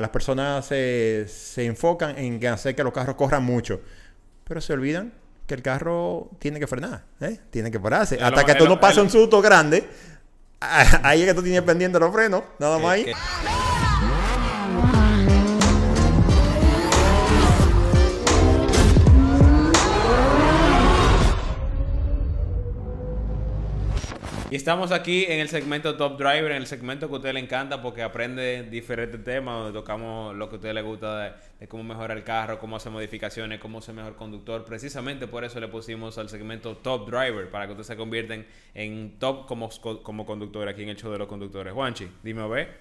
las personas se, se enfocan en hacer que los carros corran mucho, pero se olvidan que el carro tiene que frenar, ¿eh? tiene que pararse. Hasta que tú no pases es un susto grande, ahí es que tú tienes pendiente los frenos, nada más ahí. Que- Y estamos aquí en el segmento Top Driver, en el segmento que a usted le encanta porque aprende diferentes temas, donde tocamos lo que a usted le gusta de, de cómo mejorar el carro, cómo hacer modificaciones, cómo ser mejor conductor. Precisamente por eso le pusimos al segmento Top Driver, para que usted se convierta en, en top como, como conductor aquí en el show de los conductores. Juanchi, dime a ver,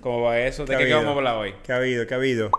¿cómo va eso? ¿De ¿Qué vamos a hablar hoy? ¿Qué ha habido? ¿Qué ha habido?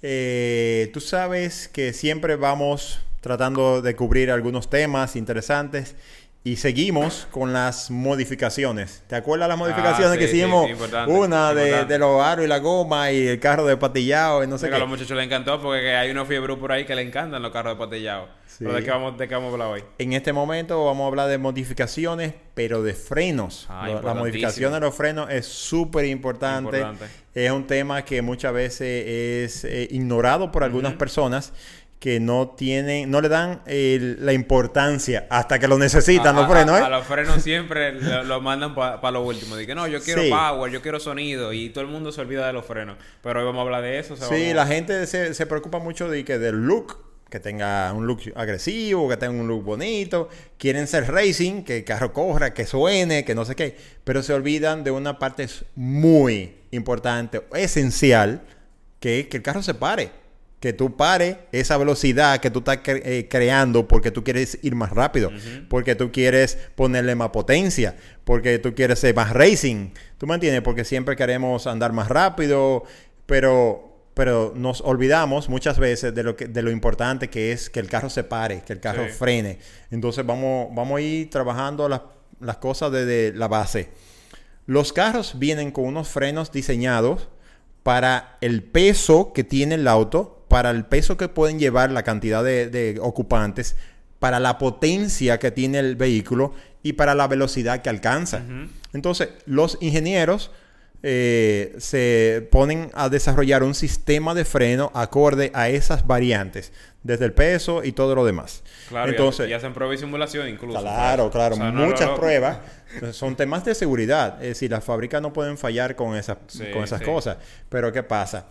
Eh, tú sabes que siempre vamos tratando de cubrir algunos temas interesantes y seguimos con las modificaciones. ¿Te acuerdas las modificaciones Ah, sí, que hicimos? sí, Una de, los aros y la goma y el carro de patillado y no sé a los muchachos les encantó porque que hay unos fiebre por ahí que le encantan los carros de patillado. Pero ¿de qué, vamos, ¿de qué vamos a hablar hoy? En este momento vamos a hablar de modificaciones, pero de frenos. Ah, la modificación de los frenos es súper importante. Importante. Es un tema que muchas veces es eh, ignorado por algunas personas que no tienen, no le dan la importancia hasta que lo necesitan a, los frenos. ¿eh? a los frenos siempre lo, lo mandan para lo último. Dicen, no, yo quiero Sí. power, yo quiero sonido. Y todo el mundo se olvida de los frenos. Pero hoy vamos a hablar de eso. o sea, Sí, la gente se, se preocupa mucho de que del look, que tenga un look agresivo, que tenga un look bonito. Quieren ser racing, que el carro corra, que suene, que no sé qué. Pero se olvidan de una parte muy importante, esencial, que es que el carro se pare. Que tú pares esa velocidad que tú estás cre- eh, creando porque tú quieres ir más rápido, porque tú quieres ponerle más potencia, porque tú quieres ser más racing. ¿Tú me entiendes? Porque siempre queremos andar más rápido, pero, pero nos olvidamos muchas veces de lo, que, de lo importante que es que el carro se pare, que el carro Sí. frene. Entonces vamos, vamos a ir trabajando las, las cosas desde la base. Los carros vienen con unos frenos diseñados para el peso que tiene el auto, para el peso que pueden llevar la cantidad de, de ocupantes, para la potencia que tiene el vehículo y para la velocidad que alcanza. Entonces, los ingenieros eh, se ponen a desarrollar un sistema de freno acorde a esas variantes, desde el peso y todo lo demás. Claro, Entonces, y hacen prueba y simulación incluso. Claro, claro, O sea, no, muchas no. pruebas. Son temas de seguridad. Es decir, las fábricas no pueden fallar con esas, Sí, con esas sí. cosas. Pero ¿qué pasa?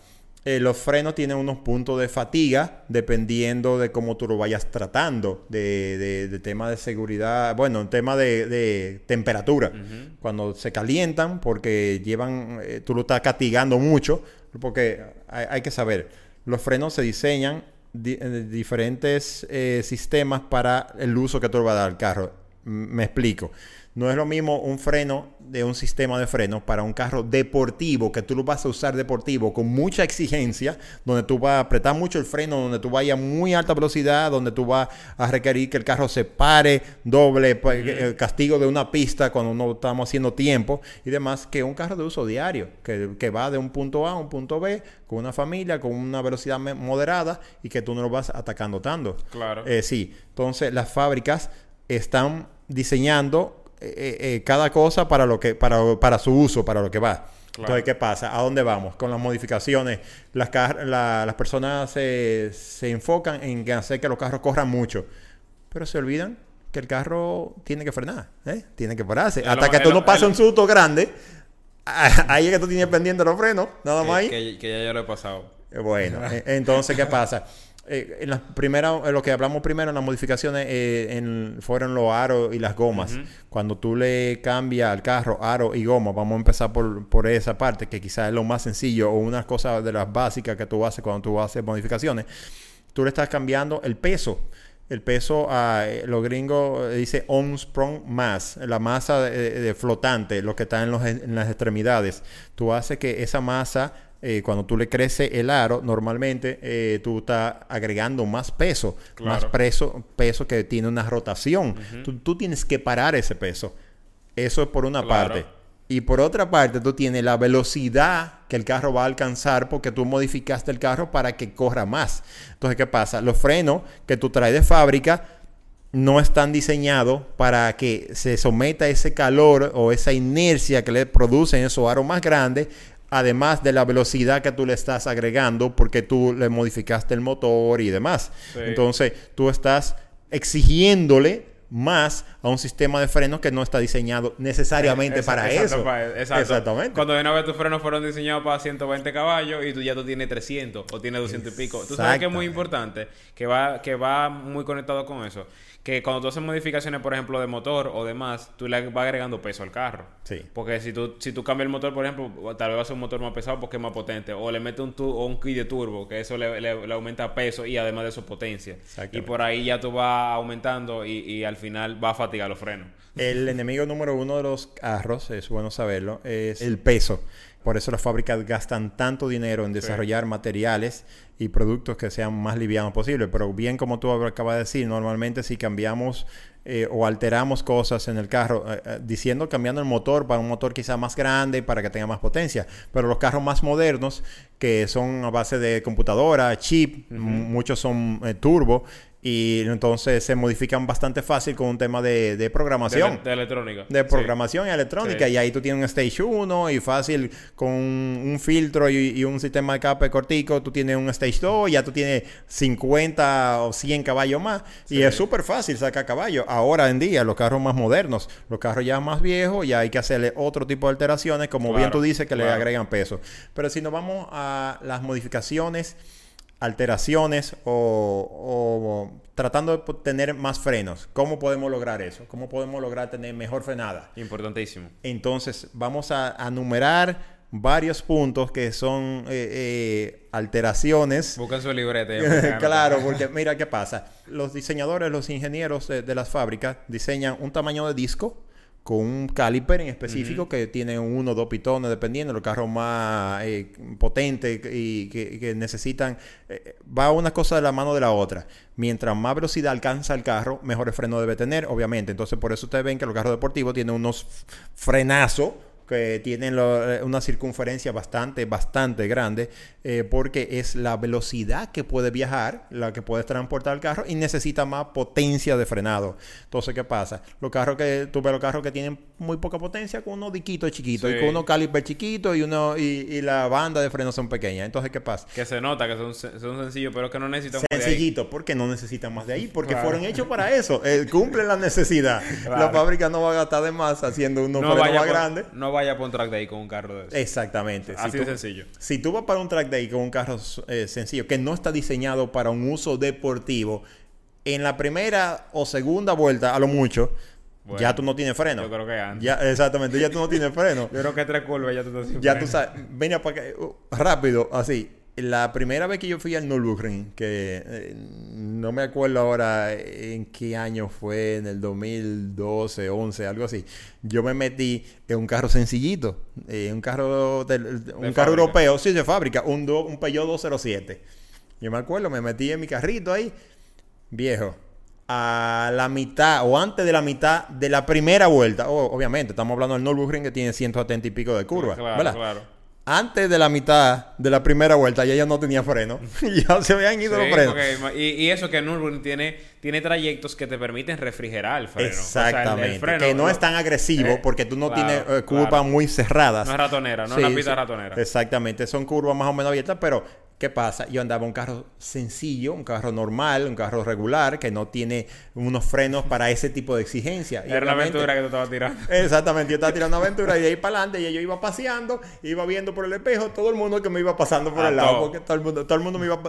Eh, los frenos tienen unos puntos de fatiga dependiendo de cómo tú lo vayas tratando, de, de, de tema de seguridad, bueno, un tema de, de temperatura. Cuando se calientan, porque llevan, eh, tú lo estás castigando mucho, porque hay, hay que saber, los frenos se diseñan di- eh, diferentes eh, sistemas para el uso que tú le vas a dar al carro. M- Me explico. No es lo mismo un freno de un sistema de freno para un carro deportivo que tú lo vas a usar deportivo con mucha exigencia, donde tú vas a apretar mucho el freno, donde tú vayas a muy alta velocidad, donde tú vas a requerir que el carro se pare, doble el castigo de una pista cuando no estamos haciendo tiempo y demás, que un carro de uso diario, que, que va de un punto A a un punto B con una familia, con una velocidad moderada y que tú no lo vas atacando tanto. Claro. Eh, sí, entonces las fábricas están diseñando eh, eh, eh, cada cosa para lo que para, para su uso, para lo que va. Entonces, ¿qué pasa? ¿A dónde vamos? Con las modificaciones, las, la- las personas se, se enfocan en hacer que los carros corran mucho, pero se olvidan que el carro tiene que frenar, ¿eh? tiene que pararse. Hasta lo- que tú no pases un susto grande, ahí es que tú tienes pendiente los frenos, nada más ahí. Que, que- que ya yo lo he pasado. Bueno, entonces, ¿qué pasa? Eh, en las primeras, en lo que hablamos primero en las modificaciones eh, en- fueron los aros y las gomas. Cuando tú le cambias al carro aro y goma, vamos a empezar por, por esa parte, que quizás es lo más sencillo o una cosa de las básicas que tú haces cuando tú haces modificaciones. Tú le estás cambiando el peso. El peso, a los gringos eh, dice on-sprung mass, la masa de, de flotante, lo que está en, los- en las extremidades. Tú haces que esa masa eh, cuando tú le crece el aro, normalmente eh, tú estás agregando más peso, Claro. más peso, peso que tiene una rotación. tú, tú tienes que parar ese peso. Eso es por una Claro. parte. Y por otra parte, tú tienes la velocidad que el carro va a alcanzar porque tú modificaste el carro para que corra más. Entonces, ¿qué pasa? Los frenos que tú traes de fábrica no están diseñados para que se someta ese calor o esa inercia que le producen esos aros más grandes además de la velocidad que tú le estás agregando porque tú le modificaste el motor y demás. Sí. Entonces, tú estás exigiéndole más a un sistema de frenos que no está diseñado necesariamente Exacto, para exacto, eso. exacto. Exactamente. Cuando de una vez tus frenos fueron diseñados para 120 caballos y tú ya tú tienes 300 o tienes 200 y pico. Tú sabes que es muy importante, que va, que va muy conectado con eso. Que cuando tú haces modificaciones, por ejemplo, de motor o demás, tú le vas agregando peso al carro. Sí. Porque si tú, si tú cambias el motor, por ejemplo, tal vez va a ser un motor más pesado porque es más potente. O le metes un, tu- o un kit de turbo, que eso le, le- le aumenta peso y además de eso potencia. Y por ahí ya tú vas aumentando y, y al final va a fatigar los frenos. El enemigo número uno de los carros, es bueno saberlo, es el peso. Por eso las fábricas gastan tanto dinero en desarrollar materiales y productos que sean más livianos posible. Pero bien como tú acabas de decir, normalmente si cambiamos eh, o alteramos cosas en el carro, eh, eh, diciendo cambiando el motor para un motor quizá más grande para que tenga más potencia. Pero los carros más modernos, que son a base de computadora, chip, muchos son eh, turbo, y entonces se modifican bastante fácil con un tema de, programación. de electrónica. De Sí. programación y electrónica. Sí. Y ahí tú tienes un Stage 1 y fácil con un filtro y, y un sistema de escape cortico. Tú tienes un Stage 2, ya tú tienes 50 o 100 caballos más. Y es súper fácil sacar caballos. Ahora en día, los carros más modernos, los carros ya más viejos, ya hay que hacerle otro tipo de alteraciones, como bien tú dices, que le claro. agregan peso. Pero si nos vamos a las modificaciones alteraciones o, o tratando de tener más frenos. ¿Cómo podemos lograr eso? ¿Cómo podemos lograr tener mejor frenada? Importantísimo. Entonces, vamos a, a numerar varios puntos que son eh, eh, alteraciones. Buscan su apuntan. claro, porque mira qué pasa. Los diseñadores, los ingenieros de, de las fábricas diseñan un tamaño de disco con un caliper en específico que tiene uno o dos pitones, dependiendo de los carros más eh, potentes y que, que necesitan. eh, va una cosa de la mano de la otra. Mientras más velocidad alcanza el carro, mejores frenos debe tener, obviamente. Entonces, por eso ustedes ven que los carros deportivos tienen unos frenazos que tienen lo- eh, una circunferencia bastante, bastante grande, eh, porque es la velocidad que puede viajar, la que puede transportar el carro y necesita más potencia de frenado. Entonces, ¿qué pasa? Los carros que, tú ves los carros que tienen muy poca potencia con unos diquitos chiquitos Sí. y con unos caliper chiquitos y, uno, y, y la banda de frenos son pequeñas. Entonces, ¿qué pasa? Que se nota que son, son sencillos, pero que no necesitan más de ahí. Sencillito, porque no necesitan más de ahí, porque Claro. fueron hechos para eso, eh, cumplen la necesidad. La fábrica no va a gastar de más haciendo unos No frenos más por, grandes. no vaya por un track day con un carro de eso. Exactamente. Así si de tú, sencillo. Si tú vas para un track day con un carro eh, sencillo que no está diseñado para un uso deportivo, en la primera o segunda vuelta, a lo mucho, Bueno, ya tú no tienes freno. yo creo que antes. Ya, exactamente, ya tú no tienes freno. Yo creo que tres curvas ya tú estás sin ya freno. tú sabes, venga para acá, uh, rápido, así. La primera vez que yo fui al Nürburgring, que eh, no me acuerdo ahora en qué año fue, en el 2012, 11, algo así. Yo me metí en un carro sencillito, eh, un carro un carro europeo, sí, de fábrica, un, do- un Peugeot 207. Yo me acuerdo, me metí en mi carrito ahí, viejo. A la mitad o antes de la mitad de la primera vuelta, obviamente, estamos hablando del Nürburgring que tiene 170 y pico de curvas, Claro, ¿verdad? claro. Antes de la mitad de la primera vuelta ya ya no tenía freno. ya se habían ido Sí, los frenos. porque- y, y eso que Nürburgring tiene, tiene trayectos que te permiten refrigerar el freno. O sea, el- el Exactamente. freno que no es tan agresivo Eh, porque tú no claro, tienes eh, curvas claro. muy cerradas. No es ratonera, no es una pista ratonera. Exactamente. Son curvas más o menos abiertas, pero ¿qué pasa? Yo andaba un carro sencillo, un carro normal, un carro regular que no tiene unos frenos para ese tipo de exigencia. Era una aventura que te estaba tirando. Exactamente, yo estaba tirando aventura y de ahí para adelante y yo iba paseando, iba viendo por el espejo todo el mundo que me iba pasando por el lado, todo. porque todo el mundo, todo el mundo me iba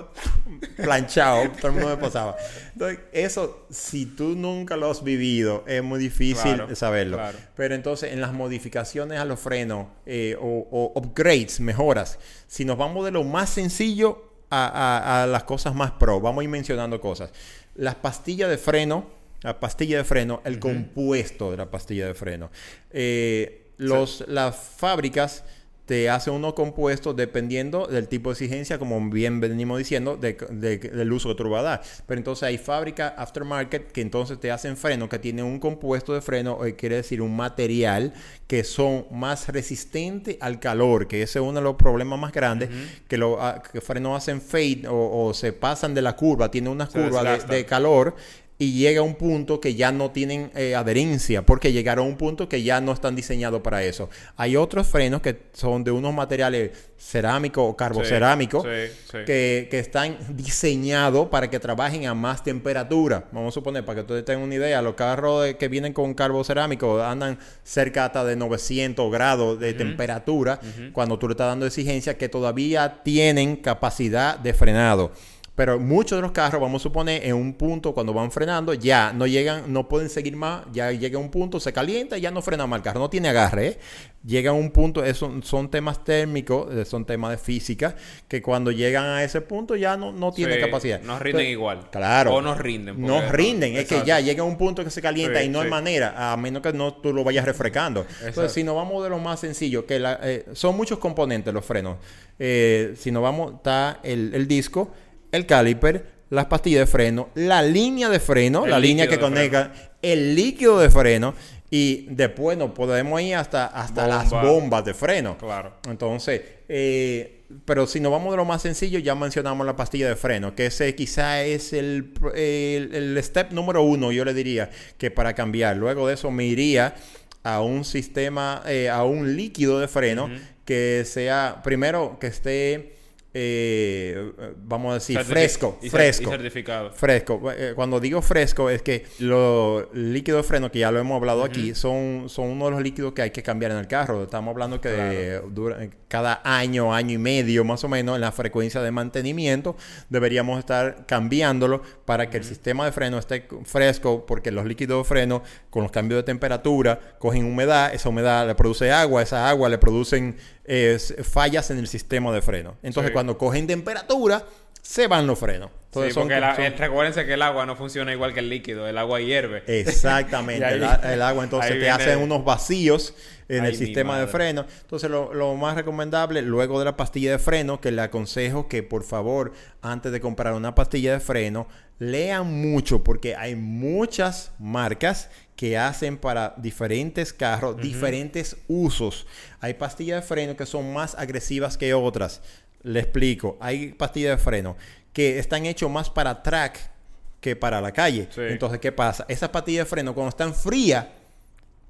planchado, todo el mundo me pasaba. Entonces, eso, si tú nunca lo has vivido, es muy difícil Claro, saberlo. claro. Pero entonces, en las modificaciones a los frenos eh, o, o upgrades, mejoras, si nos vamos de lo más sencillo a, a- a las cosas más pro, vamos a ir mencionando cosas. Las pastillas de freno, la pastilla de freno, el compuesto de la pastilla de freno. Eh, los, Las fábricas te hacen unos compuestos dependiendo del tipo de exigencia, como bien venimos diciendo, de- de- del uso que tú vas a dar. Pero entonces hay fábricas aftermarket que entonces te hacen frenos que tienen un compuesto de freno, eh, quiere decir un material que son más resistentes al calor, que ese es uno de los problemas más grandes, que los que frenos hacen fade o, o se pasan de la curva, tienen una Se curva de, de calor y llega a un punto que ya no tienen eh, adherencia, porque llegaron a un punto que ya no están diseñados para eso. Hay otros frenos que son de unos materiales cerámicos o carbocerámicos Sí, sí. que, que están diseñados para que trabajen a más temperatura. Vamos a suponer, para que ustedes tengan una idea, los carros de- que vienen con carbocerámico andan cerca hasta de 900 grados de temperatura cuando tú le estás dando exigencia que todavía tienen capacidad de frenado. Pero muchos de los carros, vamos a suponer, en un punto cuando van frenando, ya no llegan, no pueden seguir más, ya llega un punto, se calienta y ya no frena más el carro, no tiene agarre. ¿eh? Llega a un punto, eso, son temas térmicos, eh, son temas de física, que cuando llegan a ese punto ya no, no tiene Sí, capacidad. Nos rinden Entonces, igual. Claro. O nos rinden. Nos porque- rinden, es que ya llega un punto que se calienta Sí, y no hay manera, a menos que no tú lo vayas refrescando. Exacto. Entonces, si nos vamos de lo más sencillo, que la- eh, son muchos componentes los frenos. Eh, si nos vamos, está el, el disco, el caliper, las pastillas de freno, la línea de freno, El la línea que conecta, el líquido de freno y después nos podemos ir hasta, hasta las Bomba. bombas de freno. Claro. Entonces, eh, pero si nos vamos de lo más sencillo, ya mencionamos la pastilla de freno, que ese quizá es el, el, el step número uno, yo le diría, que para cambiar. Luego de eso me iría a un sistema, eh, a un líquido de freno que sea, primero, que esté, eh, vamos a decir, fresco, y fresco. Y certificado. Fresco. Eh, Cuando digo fresco es que los líquidos de freno, que ya lo hemos hablado aquí, son, son uno de los líquidos que hay que cambiar en el carro. Estamos hablando que de- dura- cada año, año y medio más o menos, en la frecuencia de mantenimiento, deberíamos estar cambiándolo para que el sistema de freno esté fresco, porque los líquidos de freno, con los cambios de temperatura, cogen humedad, esa humedad le produce agua, esa agua le producen eh, fallas en el sistema de freno. Entonces, Sí. cuando cogen temperatura, se van los frenos. Entonces, sí, son- porque la- son- recuérdense que el agua no funciona igual que el líquido. El agua hierve. Exactamente, ahí- el, agua entonces te hacen unos vacíos en Ay, el sistema de freno. Entonces lo, lo más recomendable, luego de la pastilla de freno, que le aconsejo que por favor, antes de comprar una pastilla de freno, lean mucho porque hay muchas marcas que hacen para diferentes carros, diferentes usos. Hay pastillas de freno que son más agresivas que otras. Le explico, hay pastillas de freno que están hechos más para track que para la calle. Sí. Entonces, ¿qué pasa? Esas pastillas de freno, cuando están frías,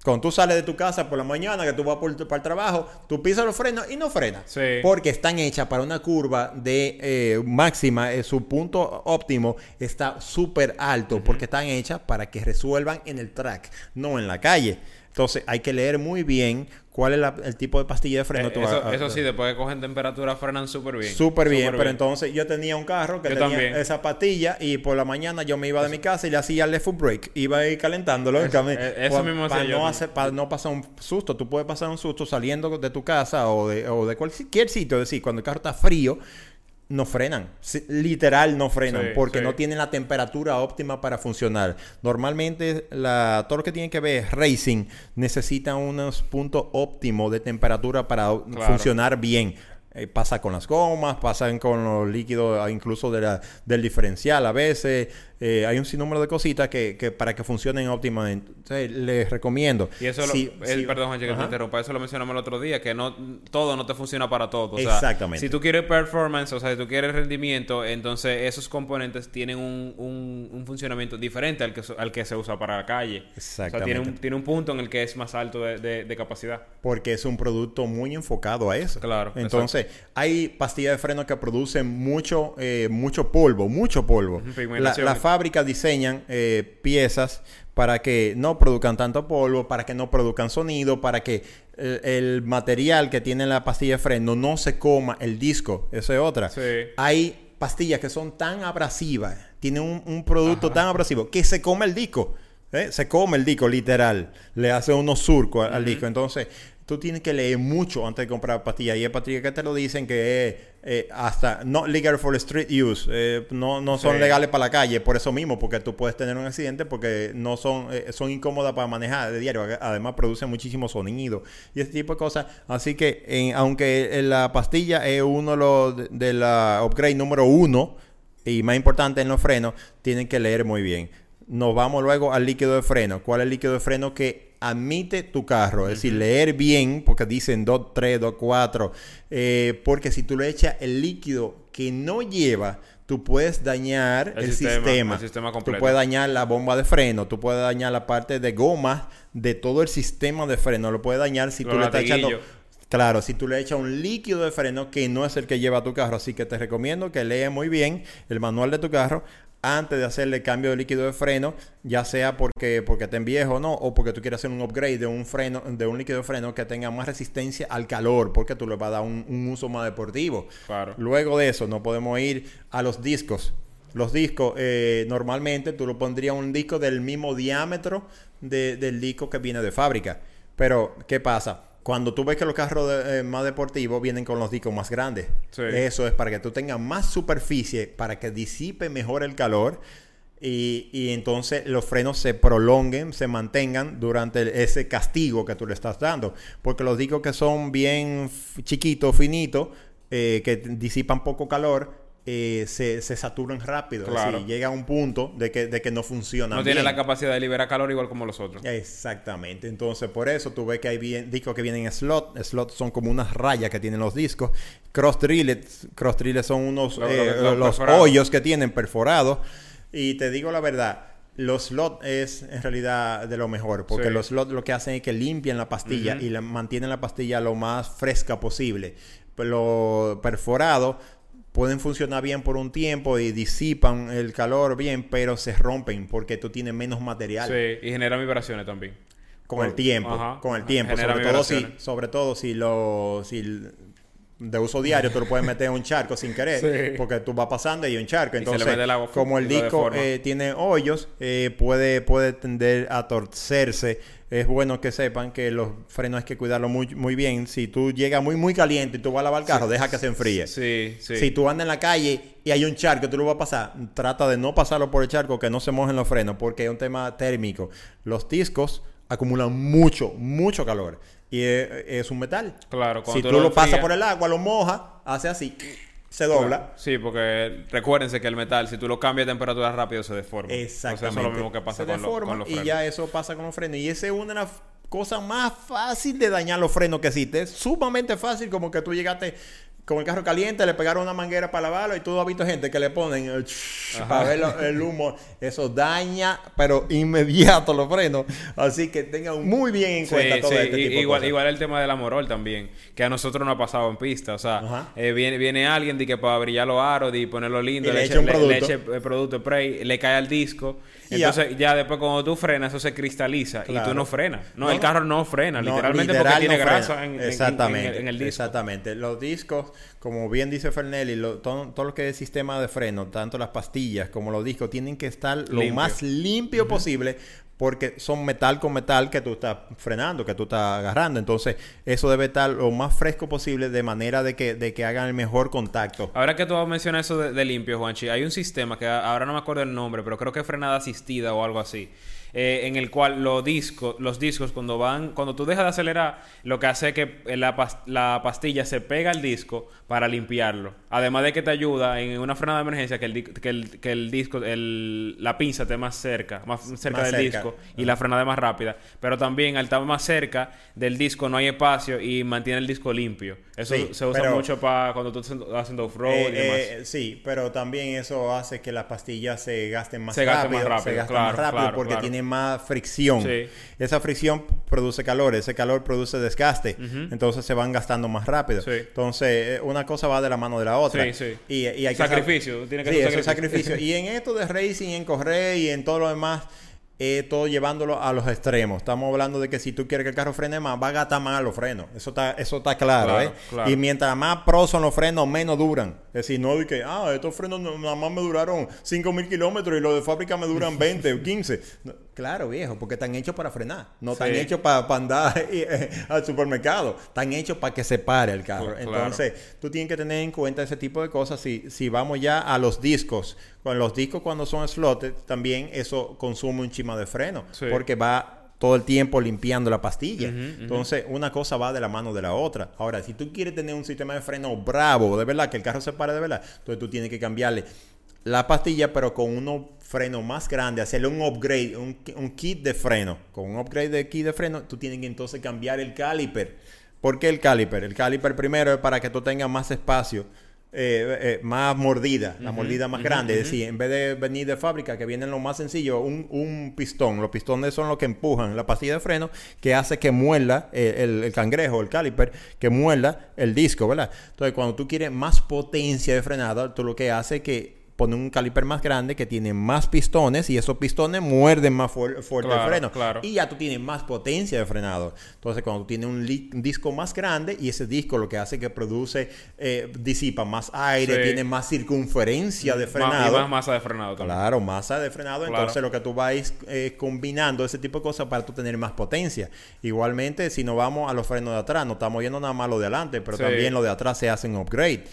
cuando tú sales de tu casa por la mañana, que tú vas por- para el trabajo, tú pisas los frenos y no frenas. Sí. Porque están hechas para una curva de eh, máxima, eh, su punto óptimo está súper alto, porque están hechas para que resuelvan en el track, no en la calle. Entonces, hay que leer muy bien cuál es la- el tipo de pastilla de freno. Eh, tú eso, a- eso sí, después que cogen temperatura frenan súper bien. Súper bien, pero entonces yo tenía un carro que Yo tenía también. esa pastilla y por la mañana yo me iba de mi casa y le hacía el left foot break. Iba a ir calentándolo. Eso- eh, eso mismo para yo no, hacer- para no pasar un susto. Tú puedes pasar un susto saliendo de tu casa o de, o de cualquier sitio. Es decir, cuando el carro está frío, no frenan. Literal no frenan Sí, porque sí. no tienen la temperatura óptima para funcionar. Normalmente la, todo lo que tiene que ver racing necesita unos puntos óptimos de temperatura para Claro. funcionar bien. Eh, pasa con las gomas, pasan con los líquidos, ah, incluso de la- del diferencial a veces. Eh, hay un sinnúmero de cositas que, que para que funcionen óptimamente. Entonces, les recomiendo. Y eso, lo- el- perdón, que te interrumpa, eso lo mencionamos el otro día, que no todo no te funciona para todo. O sea, Exactamente. Si tú quieres performance, o sea, si tú quieres rendimiento, entonces esos componentes tienen un, un- un funcionamiento diferente al que, al que se usa para la calle. O sea, tiene un, Exactamente. tiene un punto en el que es más alto de, de- de capacidad. Porque es un producto muy enfocado a eso. Claro, Entonces, hay pastillas de freno que producen mucho, eh, mucho polvo, mucho polvo. Ujú, La, pigmentación. la fábrica diseñan eh, piezas para que no produzcan tanto polvo, para que no produzcan sonido, para que el, el material que tiene la pastilla de freno no se coma el disco. Esa es otra. Sí. Hay pastillas que son tan abrasivas, tienen un, un producto tan abrasivo que se come el disco. ¿eh? Se come el disco, literal. Le hace unos surcos al disco. Entonces, tú tienes que leer mucho antes de comprar pastillas. Y hay pastillas que te lo dicen que es eh, hasta not legal for street use. Eh, no, no son Sí. legales para la calle. Por eso mismo, porque tú puedes tener un accidente porque no son, eh, son incómodas para manejar de diario. Además, producen muchísimo sonido y este tipo de cosas. Así que, aunque la pastilla es uno de los de, de la upgrade número uno y más importante en los frenos, tienen que leer muy bien. Nos vamos luego al líquido de freno. ¿Cuál es el líquido de freno que admite tu carro? Es decir, leer bien, porque dicen 2, 3, 2, 4. porque si tú le echas el líquido que no lleva, tú puedes dañar el, sistema, El sistema tú completo. puedes dañar la bomba de freno, tú puedes dañar la parte de goma de todo el sistema de freno. Lo puedes dañar si Los tú le estás echando... Claro, si tú le echas un líquido de freno que no es el que lleva tu carro. Así que te recomiendo que leas muy bien el manual de tu carro antes de hacerle cambio de líquido de freno, ya sea porque, porque estén viejo o no, o porque tú quieres hacer un upgrade de un freno, de un líquido de freno que tenga más resistencia al calor, porque tú le vas a dar un, un uso más deportivo. Claro. Luego de eso, no podemos ir a los discos. Los discos, eh, normalmente tú lo pondrías un disco del mismo diámetro de- del disco que viene de fábrica. Pero, ¿qué pasa? Cuando tú ves que los carros de- eh, más deportivos vienen con los discos más grandes, Sí. eso es para que tú tengas más superficie, para que disipe mejor el calor y, y entonces los frenos se prolonguen, se mantengan durante ese castigo que tú le estás dando. Porque los discos que son bien chiquitos, finitos, eh, que disipan poco calor, eh, se, se saturan rápido. Es Claro. decir, llega a un punto de que, de que no funciona No tiene la capacidad de liberar calor igual como los otros. Exactamente. Entonces, por eso tú ves que hay bien, discos que vienen en slot. Slot son como unas rayas que tienen los discos. Cross drillets. Cross drillets son unos Los- eh, los- los los perforados. hoyos que tienen perforados. Y te digo la verdad. Los slot es en realidad de lo mejor, porque Sí. los slot lo que hacen es que limpian la pastilla y la, mantienen la pastilla lo más fresca posible. Pero Los perforados pueden funcionar bien por un tiempo y disipan el calor bien, pero se rompen porque tú tienes menos material Sí, y genera vibraciones también. con el tiempo, Ajá. con el tiempo, sobre todo si, sobre todo si lo, si de uso diario tú lo puedes meter en un charco sin querer, Sí. porque tú vas pasando y hay un charco, entonces mete el agua, como el disco eh, tiene hoyos, eh, puede puede tender a torcerse. Es bueno que sepan que los frenos hay que cuidarlo muy muy bien. Si tú llegas muy muy caliente y tú vas a lavar el carro, deja que se enfríe. Sí, sí. Si tú andas en la calle y hay un charco, tú lo vas a pasar, trata de no pasarlo por el charco, que no se mojen los frenos, porque es un tema térmico. Los discos acumulan mucho, mucho calor. Y es, es un metal. Claro, cuando Si tú tú, lo lo pasas por el agua, lo mojas, hace así, se dobla. Sí, porque recuérdense que el metal, si tú lo cambias de temperatura rápido, se deforma. Exactamente. Entonces, eso es lo mismo que pasa Se con, lo- deforma con los y ya eso pasa con los frenos. Y esa es una de las cosas más fáciles de dañar los frenos que existe. Es sumamente fácil como que tú llegaste con el carro caliente, le pegaron una manguera para lavarlo y tú has visto gente que le ponen el para ver lo- el humo. Eso daña, pero inmediato los frenos. Así que tengan muy bien en Sí, cuenta todo sí, este tipo de igual, cosas. igual el tema del amorol también, que a nosotros nos ha pasado en pista. O sea, eh, viene, viene alguien de que para brillar los aros, de ponerlo lindo, Y le le, echa un le- le producto. echa el producto spray, le cae al disco. Y. Entonces, ya. después cuando tú frenas, eso se cristaliza y tú no frenas. No, No, el no. carro no frena, No, literalmente literal porque tiene no grasa en, en- en- exactamente, en el, en el disco. Exactamente. Los discos, como bien dice Fernelli, lo- todo, todo lo que es sistema de freno, tanto las pastillas como los discos, tienen que estar lo Limpio. más limpio posible porque son metal con metal que tú estás frenando, que tú estás agarrando. Entonces, eso debe estar lo más fresco posible de manera de que, de que hagan el mejor contacto. Ahora que tú mencionas eso de, de limpio, Juanchi, hay un sistema que ahora no me acuerdo el nombre, pero creo que es frenada asistida o algo así. Eh, en el cual los discos, los discos cuando van, cuando tú dejas de acelerar, lo que hace es que la, pas- la pastilla se pega al disco para limpiarlo. Además de que te ayuda en una frenada de emergencia que el, que el, que el disco, el, la pinza esté más cerca, más cerca Más del cerca. disco y la frenada es más rápida. Pero también al estar más cerca del disco no hay espacio y mantiene el disco limpio. Eso Sí, se usa pero- mucho para cuando tú estás haciendo off-road Eh, y demás. eh, sí, pero también eso hace que las pastillas se gasten más Se gasten rápido. más rápido, se gasten claro, más rápido claro, porque claro. tienen más fricción. Sí. Esa fricción produce calor, ese calor produce desgaste. Entonces se van gastando más rápido. Sí. Entonces, eh, una cosa va de la mano de la otra. Sí, sí. Y, y hay Sacrificio, tiene que ser sacrificio. sacrificio. y en esto de racing, en correr y en todo lo demás, eh, todo llevándolo a los extremos. Estamos hablando de que si tú quieres que el carro frene más, va a gastar más los frenos. Eso está, eso está claro, Claro, ¿eh? claro. Y mientras más pros son los frenos, menos duran. Es decir, no de que, ah, estos frenos no- nada más me duraron 5.000 kilómetros y los de fábrica me duran 20 o 15. Claro, viejo, porque están hechos para frenar. No están Sí. hechos para andar eh, al supermercado. Están hechos para que se pare el carro. Claro. Entonces, tú tienes que tener en cuenta ese tipo de cosas. Si, si vamos ya a los discos, con los discos cuando son slotted, también eso consume un chima de freno. Sí. Porque va todo el tiempo limpiando la pastilla. Entonces, una cosa va de la mano de la otra. Ahora, si tú quieres tener un sistema de freno bravo, de verdad, que el carro se pare de verdad, entonces tú tienes que cambiarle la pastilla, pero con unos frenos más grandes, hacerle un upgrade, un, un kit de freno. Con un upgrade de kit de freno, tú tienes que entonces cambiar el caliper. ¿Por qué el caliper? El caliper primero es para que tú tengas más espacio eh, eh, más mordida, la mordida más grande. Es decir, en vez de venir de fábrica, que viene lo más sencillo, un, un pistón. Los pistones son los que empujan la pastilla de freno que hace que muerda el, el, cangrejo, el caliper, que muerda el disco, ¿verdad? Entonces, cuando tú quieres más potencia de frenada, tú lo que hace es que pone un caliper más grande que tiene más pistones y esos pistones muerden más fuerte el freno. Y ya tú tienes más potencia de frenado. Entonces, cuando tú tienes un, disco más grande y ese disco lo que hace que produce, eh, disipa más aire, tiene más circunferencia de frenado. Y más masa de frenado también. Claro, masa de frenado. Entonces, lo que tú vas eh, combinando ese tipo de cosas para tú tener más potencia. Igualmente, si nos vamos a los frenos de atrás, no estamos viendo nada más lo de adelante, pero también lo de atrás se hacen upgrade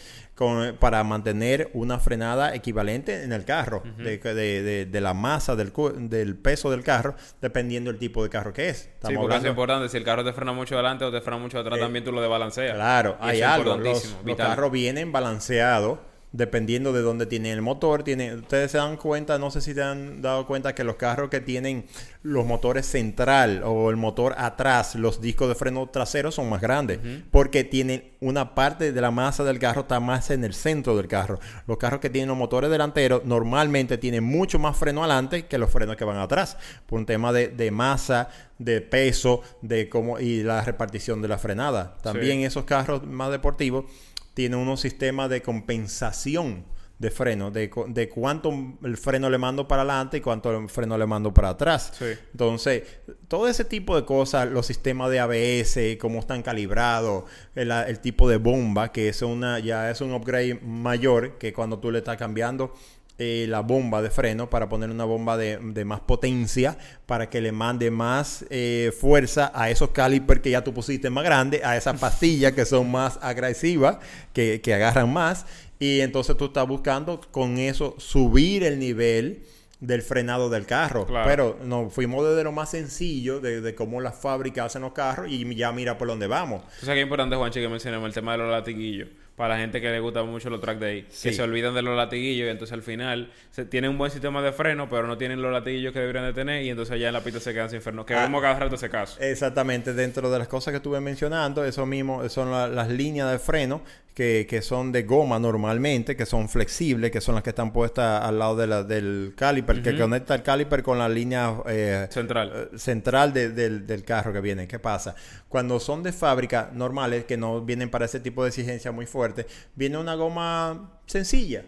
para mantener una frenada equivalente en el carro, de, la masa, del, del peso del carro, dependiendo del tipo de carro que es. sí, porque es importante. Si el carro te frena mucho adelante o te frena mucho atrás, eh, también tú lo desbalanceas. Claro, hay algo. Los, los carros vienen balanceados dependiendo de dónde tiene el motor. Tiene, ustedes se dan cuenta, no sé si se han dado cuenta que los carros que tienen los motores central o el motor atrás, los discos de freno trasero son más grandes porque tienen una parte de la masa del carro está más en el centro del carro. Los carros que tienen los motores delanteros normalmente tienen mucho más freno adelante que los frenos que van atrás por un tema de, masa, de peso, de cómo y la repartición de la frenada. También esos carros más deportivos tiene unos sistemas de compensación de freno, de, de, cuánto el freno le mando para adelante y cuánto el freno le mando para atrás. Entonces, todo ese tipo de cosas, los sistemas de ABS, cómo están calibrados, el, tipo de bomba, que es una, ya es un upgrade mayor que cuando tú le estás cambiando eh, la bomba de freno para poner una bomba de, más potencia para que le mande más eh, fuerza a esos calipers que ya tú pusiste más grande, a esas pastillas que son más agresivas, que, agarran más. Y entonces tú estás buscando con eso subir el nivel del frenado del carro. Pero nos fuimos desde lo más sencillo, de, cómo las fábricas hacen los carros y ya mira por dónde vamos. Entonces, qué importante, Juanchi, que mencionemos el tema de los latiguillos para la gente que le gusta mucho los track day, que se olvidan de los latiguillos y entonces al final se, tienen un buen sistema de freno, pero no tienen los latiguillos que deberían de tener y entonces ya en la pista se quedan sin freno. Que ah, vemos cada rato ese caso. Exactamente, dentro de las cosas que estuve mencionando, eso mismo son las líneas de freno que, que, son de goma normalmente, que son flexibles, que son las que están puestas al lado de la, del caliper, que conecta el caliper con la línea eh, central, eh, central del, del, carro que viene. ¿Qué pasa? Cuando son de fábrica normales, que no vienen para ese tipo de exigencia muy fuerte, viene una goma sencilla.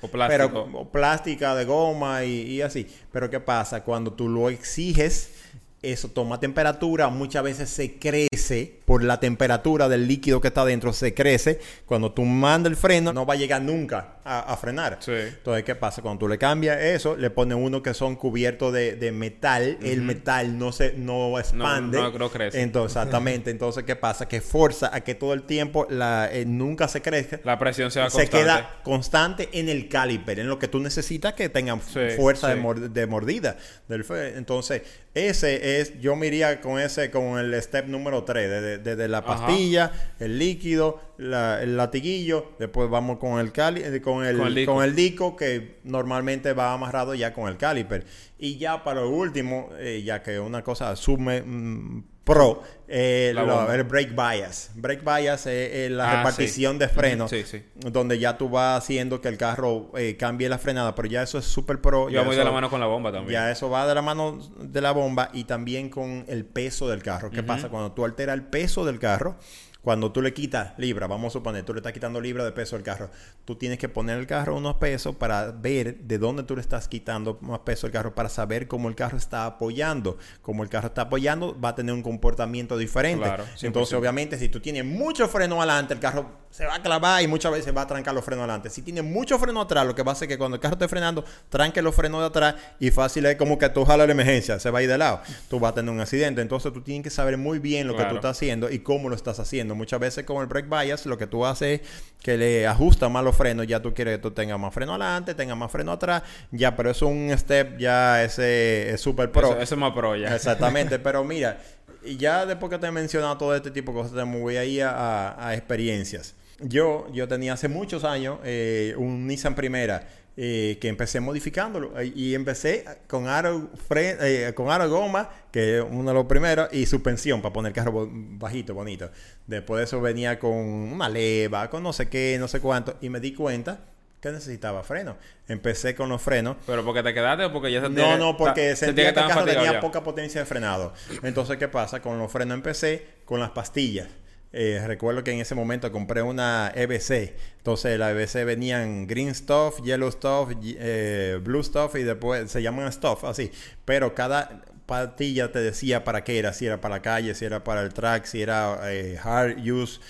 O plástica. Pero, plástica de goma y, y así. Pero ¿qué pasa? Cuando tú lo exiges eso toma temperatura, muchas veces se crece por la temperatura del líquido que está dentro, se crece. Cuando tú mandas el freno, no va a llegar nunca a, frenar. Entonces, ¿qué pasa? Cuando tú le cambias eso, le pones uno que son cubiertos de, metal, el metal no se no expande. No, no, crece. Entonces, exactamente. Entonces, ¿qué pasa? Que forza a que todo el tiempo la, eh, nunca se crezca. La presión se va Se queda constante en el caliper, en lo que tú necesitas que tengan fuerza De, de, mordida. Entonces, ese es, yo me iría con ese, con el step número 3, desde, la pastilla, el líquido, el latiguillo, después vamos con el cali, eh, con el, con el, disco que normalmente va amarrado ya con el caliper. Y ya para lo último, eh, ya que una cosa sume mm, pro, eh, el break bias. Break bias es la ah, repartición de freno, donde ya tú vas haciendo que el carro eh, cambie la frenada, pero ya eso es súper pro. Ya voy de la mano con la bomba también. Ya eso va de la mano de la bomba y también con el peso del carro. ¿Qué pasa? Cuando tú alteras el peso del carro, cuando tú le quitas libra, vamos a suponer, tú le estás quitando libra de peso al carro, tú tienes que poner el carro unos pesos para ver de dónde tú le estás quitando más peso al carro, para saber cómo el carro está apoyando. Como el carro está apoyando, va a tener un comportamiento diferente. Entonces, obviamente, si tú tienes mucho freno adelante, el carro se va a clavar y muchas veces va a trancar los frenos adelante. Si tiene mucho freno atrás, lo que va a hacer es que cuando el carro esté frenando, tranque los frenos de atrás y fácil es como que tú jalas la emergencia, se va a ir de lado. Tú vas a tener un accidente. Entonces, tú tienes que saber muy bien lo que tú estás haciendo y cómo lo estás haciendo muchas veces con el brake bias lo que tú haces es que le ajusta más los frenos, ya tú quieres que tú tengas más freno adelante, tengas más freno atrás, ya, pero eso es un step ya ese es super pro. Eso, es más pro ya. Exactamente, pero mira, ya después que te he mencionado todo este tipo de cosas, me voy a ir a, experiencias. yo, yo tenía hace muchos años eh, un Nissan Primera eh, que empecé modificándolo eh, y empecé con aro, fre con aro goma, que es uno de los primeros, y suspensión para poner el carro bajito, bonito. Después de eso venía con una leva, con no sé qué, no sé cuánto, y me di cuenta que necesitaba freno. Empecé con los frenos. ¿Pero porque te quedaste o porque ya se No, no, porque sentía que el carro tenía poca potencia de frenado. Entonces, ¿qué pasa? Con los frenos empecé con las pastillas. Eh, recuerdo que en ese momento compré una EBC. Entonces la EBC venían green stuff, yellow stuff, eh, blue stuff y después se llaman stuff, así. Pero cada pastilla te decía para qué era, si era para la calle, si era para el track, si era eh, hard use.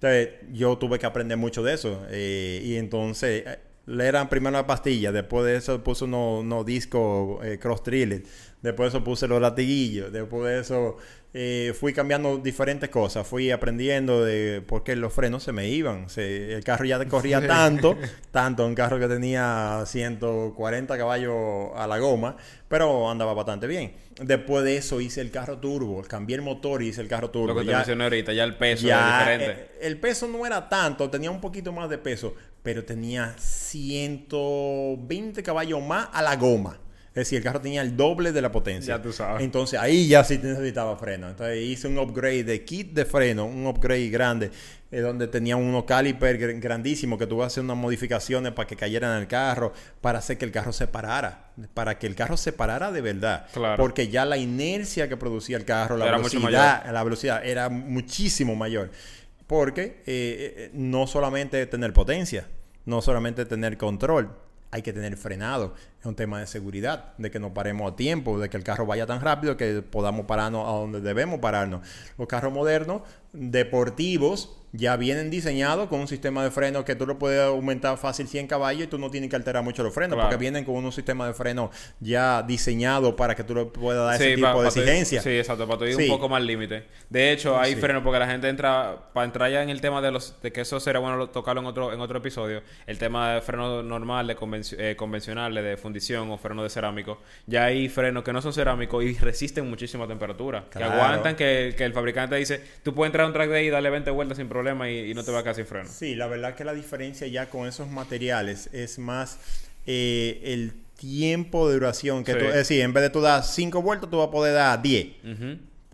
Entonces yo tuve que aprender mucho de eso. y entonces le eran primero la pastilla, después de eso puse unos no discos cross drilled, después de eso puse los latiguillos, después de eso eh, fui cambiando diferentes cosas, fui aprendiendo de por qué los frenos se me iban. el carro ya corría tanto, tanto, un carro que tenía 140 caballos a la goma, pero andaba bastante bien. Después de eso hice el carro turbo, cambié el motor y hice el carro turbo. Lo que te mencioné ahorita, ya el peso era diferente. Eh, el peso no era tanto, tenía un poquito más de peso, pero tenía 120 caballos más a la goma. Es decir, el carro tenía el doble de la potencia. Ya tú sabes. Entonces ahí ya sí necesitaba freno. Entonces hice un upgrade de kit de freno, un upgrade grande, eh, donde tenía unos caliper grandísimos que tuve que hacer unas modificaciones para que cayeran el carro, para hacer que el carro se parara, para que el carro se parara de verdad. Claro. Porque ya la inercia que producía el carro, la velocidad, la velocidad era muchísimo mayor. Porque eh, eh, no solamente tener potencia, no solamente tener control, hay que tener frenado. Es un tema de seguridad, de que no paremos a tiempo, de que el carro vaya tan rápido que podamos pararnos a donde debemos pararnos. Los carros modernos, deportivos, ya vienen diseñados con un sistema de freno que tú lo puedes aumentar fácil 100 caballos y tú no tienes que alterar mucho los frenos, porque vienen con un sistema de freno ya diseñado para que tú le puedas dar ese tipo de exigencia. sí, exacto, para tu ir un poco más límite. De hecho, hay frenos porque la gente entra, para entrar ya en el tema de los de que eso será bueno tocarlo en otro en otro episodio, el tema de freno normal, de eh, convencional, de fundición o freno de cerámico, ya hay frenos que no son cerámicos y resisten muchísima temperatura, que aguantan que, que, el fabricante dice, tú puedes entrar a un track day y darle 20 vueltas sin problema y, no te va a quedar sin freno. Sí, la verdad que la diferencia ya con esos materiales es más eh, el tiempo de duración que tú, es decir, en vez de tú dar 5 vueltas, tú vas a poder dar 10.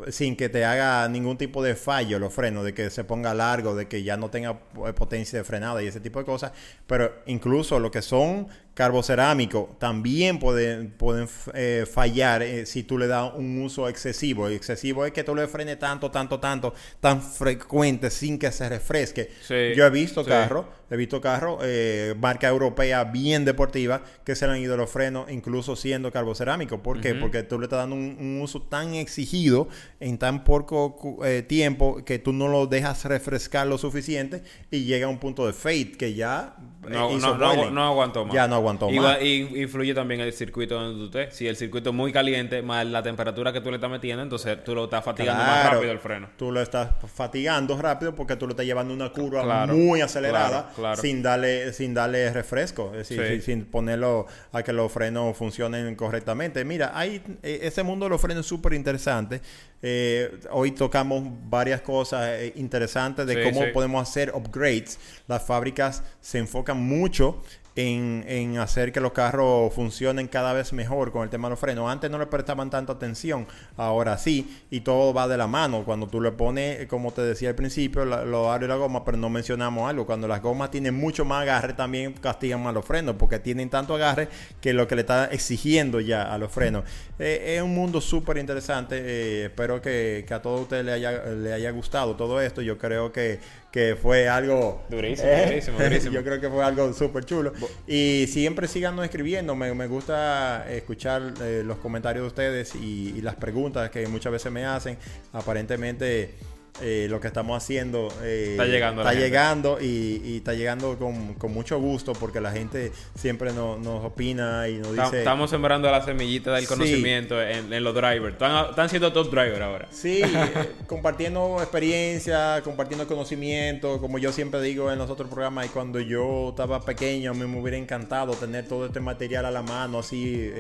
Sin que te haga ningún tipo de fallo los frenos, de que se ponga largo, de que ya no tenga potencia de frenada y ese tipo de cosas. Pero incluso lo que son carbocerámico también pueden, pueden eh, fallar eh, si tú le das un uso excesivo. Y excesivo es que tú le frenes tanto, tanto, tanto, tan frecuente sin que se refresque. Yo he visto carros, he visto carros, eh, marca europea bien deportiva, que se le han ido los frenos, incluso siendo carbocerámico. ¿Por qué? Porque tú le estás dando un, uso tan exigido en tan poco tiempo que tú no lo dejas refrescar lo suficiente y llega a un punto de fade que ya no, no, no, aguanto más. Ya no aguantó más. Y, influye también el circuito donde tú estés. Si el circuito es muy caliente, más la temperatura que tú le estás metiendo, entonces tú lo estás fatigando más rápido el freno. Tú lo estás fatigando rápido porque tú lo estás llevando una curva muy acelerada sin darle sin darle refresco. Es decir, sin ponerlo a que los frenos funcionen correctamente. Mira, hay e, ese mundo de los frenos es súper interesante. Eh, hoy tocamos varias cosas eh, interesantes de cómo podemos hacer upgrades. Las fábricas se enfocan mucho en, en, hacer que los carros funcionen cada vez mejor con el tema de los frenos. Antes no le prestaban tanta atención, ahora sí, y todo va de la mano. Cuando tú le pones, como te decía al principio, lo aro y la goma, pero no mencionamos algo. Cuando las gomas tienen mucho más agarre, también castigan más los frenos, porque tienen tanto agarre que lo que le está exigiendo ya a los frenos. Eh, es un mundo súper interesante. Eh, espero que, que, a todos ustedes le haya, le haya gustado todo esto. Yo creo que que fue algo... Durísimo, eh, durísimo, durísimo. Yo creo que fue algo súper chulo. Y siempre sigan escribiendo, me, me gusta escuchar eh, los comentarios de ustedes y, y las preguntas que muchas veces me hacen. Aparentemente eh, lo que estamos haciendo eh, está llegando, está llegando y, está llegando con, con, mucho gusto porque la gente siempre nos opina y nos dice... Estamos sembrando la semillita del conocimiento en, los drivers. Están, están, siendo top driver ahora. Sí, eh, compartiendo experiencia, compartiendo conocimiento, como yo siempre digo en los otros programas, y cuando yo estaba pequeño a mí me hubiera encantado tener todo este material a la mano, así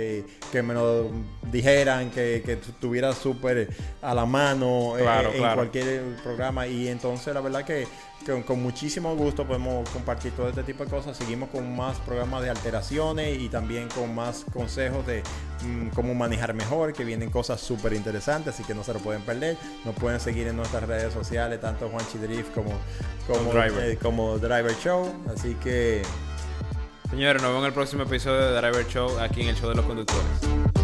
que me lo dijeran, que, que estuviera súper a la mano en cualquier programa y entonces la verdad que con, muchísimo gusto podemos compartir todo este tipo de cosas. Seguimos con más programas de alteraciones y también con más consejos de mm, cómo manejar mejor, que vienen cosas súper interesantes, así que no se lo pueden perder. Nos pueden seguir en nuestras redes sociales, tanto Juanchi Drift como, como, Driver. Eh, como Driver Show. Así que... Señores, nos vemos en el próximo episodio de Driver Show aquí en el Show de los Conductores.